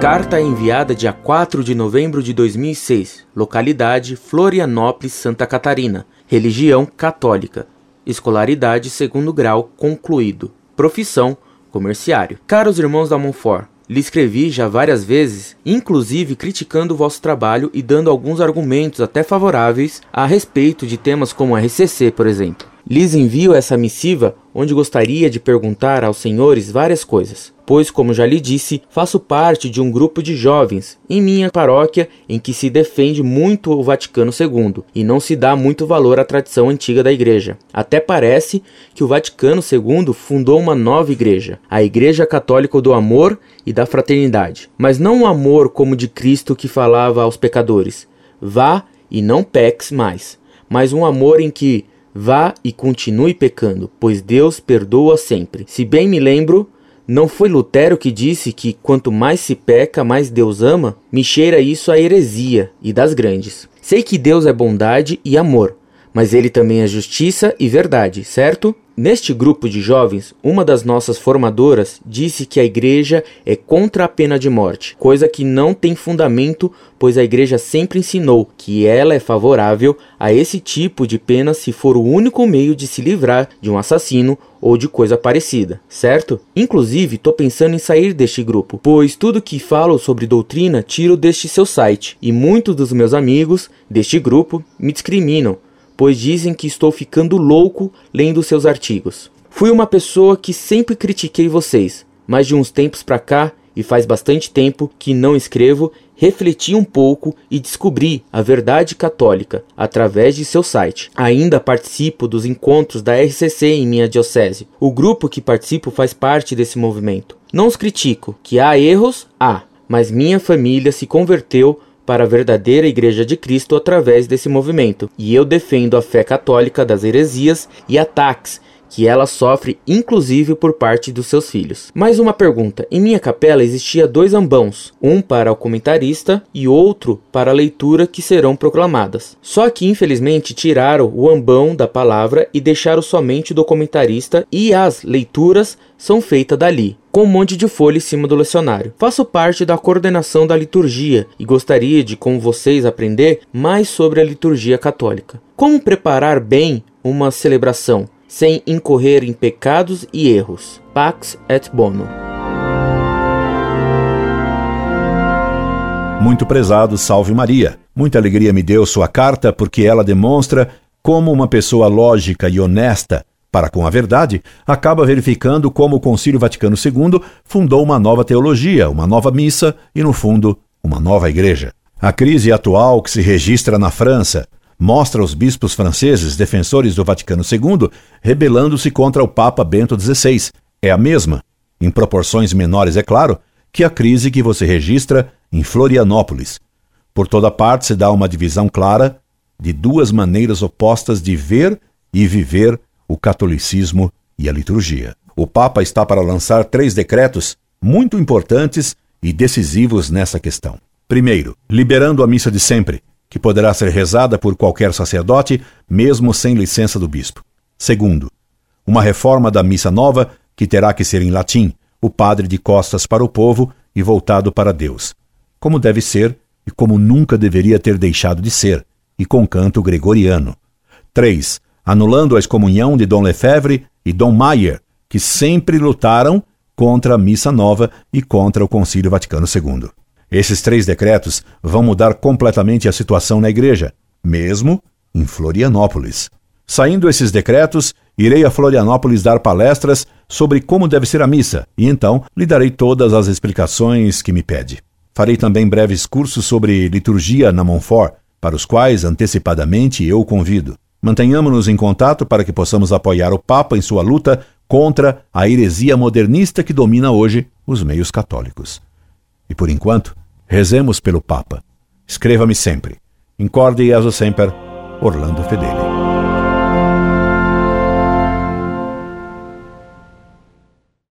Carta enviada dia 4 de novembro de 2006. Localidade Florianópolis, Santa Catarina. Religião católica. Escolaridade segundo grau concluído. Profissão comerciário. Caros irmãos da Monfort, lhe escrevi já várias vezes, inclusive criticando o vosso trabalho e dando alguns argumentos até favoráveis a respeito de temas como RCC, por exemplo. Lhes envio essa missiva onde gostaria de perguntar aos senhores várias coisas, pois, como já lhe disse, faço parte de um grupo de jovens em minha paróquia em que se defende muito o Vaticano II e não se dá muito valor à tradição antiga da Igreja. Até parece que o Vaticano II fundou uma nova igreja, a Igreja Católica do Amor e da Fraternidade, mas não o amor como de Cristo que falava aos pecadores: vá e não peques mais, mas um amor em que Vá e continue pecando, pois Deus perdoa sempre. Se bem me lembro, não foi Lutero que disse que quanto mais se peca, mais Deus ama? Me cheira isso a heresia e das grandes. Sei que Deus é bondade e amor, mas ele também é justiça e verdade, certo? Neste grupo de jovens, uma das nossas formadoras disse que a igreja é contra a pena de morte, coisa que não tem fundamento, pois a igreja sempre ensinou que ela é favorável a esse tipo de pena se for o único meio de se livrar de um assassino ou de coisa parecida, certo? Inclusive, tô pensando em sair deste grupo, pois tudo que falo sobre doutrina tiro deste seu site, e muitos dos meus amigos deste grupo me discriminam pois dizem que estou ficando louco lendo seus artigos. Fui uma pessoa que sempre critiquei vocês, mas de uns tempos para cá, e faz bastante tempo que não escrevo, refleti um pouco e descobri a verdade católica através de seu site. Ainda participo dos encontros da RCC em minha diocese. O grupo que participo faz parte desse movimento. Não os critico, que há erros, há, mas minha família se converteu para a verdadeira Igreja de Cristo através desse movimento, e eu defendo a fé católica das heresias e ataques que ela sofre inclusive por parte dos seus filhos. Mais uma pergunta: em minha capela existia dois ambãos, um para o comentarista e outro para a leitura que serão proclamadas. Só que infelizmente tiraram o ambão da palavra e deixaram somente o comentarista e as leituras são feitas dali, com um monte de folha em cima do lecionário. Faço parte da coordenação da liturgia e gostaria de, com vocês, aprender mais sobre a liturgia católica. Como preparar bem uma celebração? sem incorrer em pecados e erros. Pax et Bono. Muito prezado, salve Maria. Muita alegria me deu sua carta porque ela demonstra como uma pessoa lógica e honesta para com a verdade, acaba verificando como o Concílio Vaticano II fundou uma nova teologia, uma nova missa e, no fundo, uma nova igreja. A crise atual que se registra na França, mostra os bispos franceses defensores do Vaticano II rebelando-se contra o Papa Bento XVI. É a mesma, em proporções menores, é claro, que a crise que você registra em Florianópolis. Por toda parte se dá uma divisão clara de duas maneiras opostas de ver e viver o catolicismo e a liturgia. O Papa está para lançar três decretos muito importantes e decisivos nessa questão. Primeiro, liberando a missa de sempre, que poderá ser rezada por qualquer sacerdote, mesmo sem licença do bispo. Segundo, uma reforma da missa nova que terá que ser em latim, o padre de costas para o povo e voltado para Deus, como deve ser e como nunca deveria ter deixado de ser, e com canto gregoriano. 3. Anulando a excomunhão de Dom Lefebvre e Dom Maier, que sempre lutaram contra a missa nova e contra o Concílio Vaticano II. Esses três decretos vão mudar completamente a situação na igreja, mesmo em Florianópolis. Saindo esses decretos, irei a Florianópolis dar palestras sobre como deve ser a missa e então lhe darei todas as explicações que me pede. Farei também breves cursos sobre liturgia na Montfort, para os quais antecipadamente eu convido. Mantenhamos-nos em contato para que possamos apoiar o Papa em sua luta contra a heresia modernista que domina hoje os meios católicos. E por enquanto, rezemos pelo Papa. Escreva-me sempre. Incorde e sempre, Orlando Fedeli.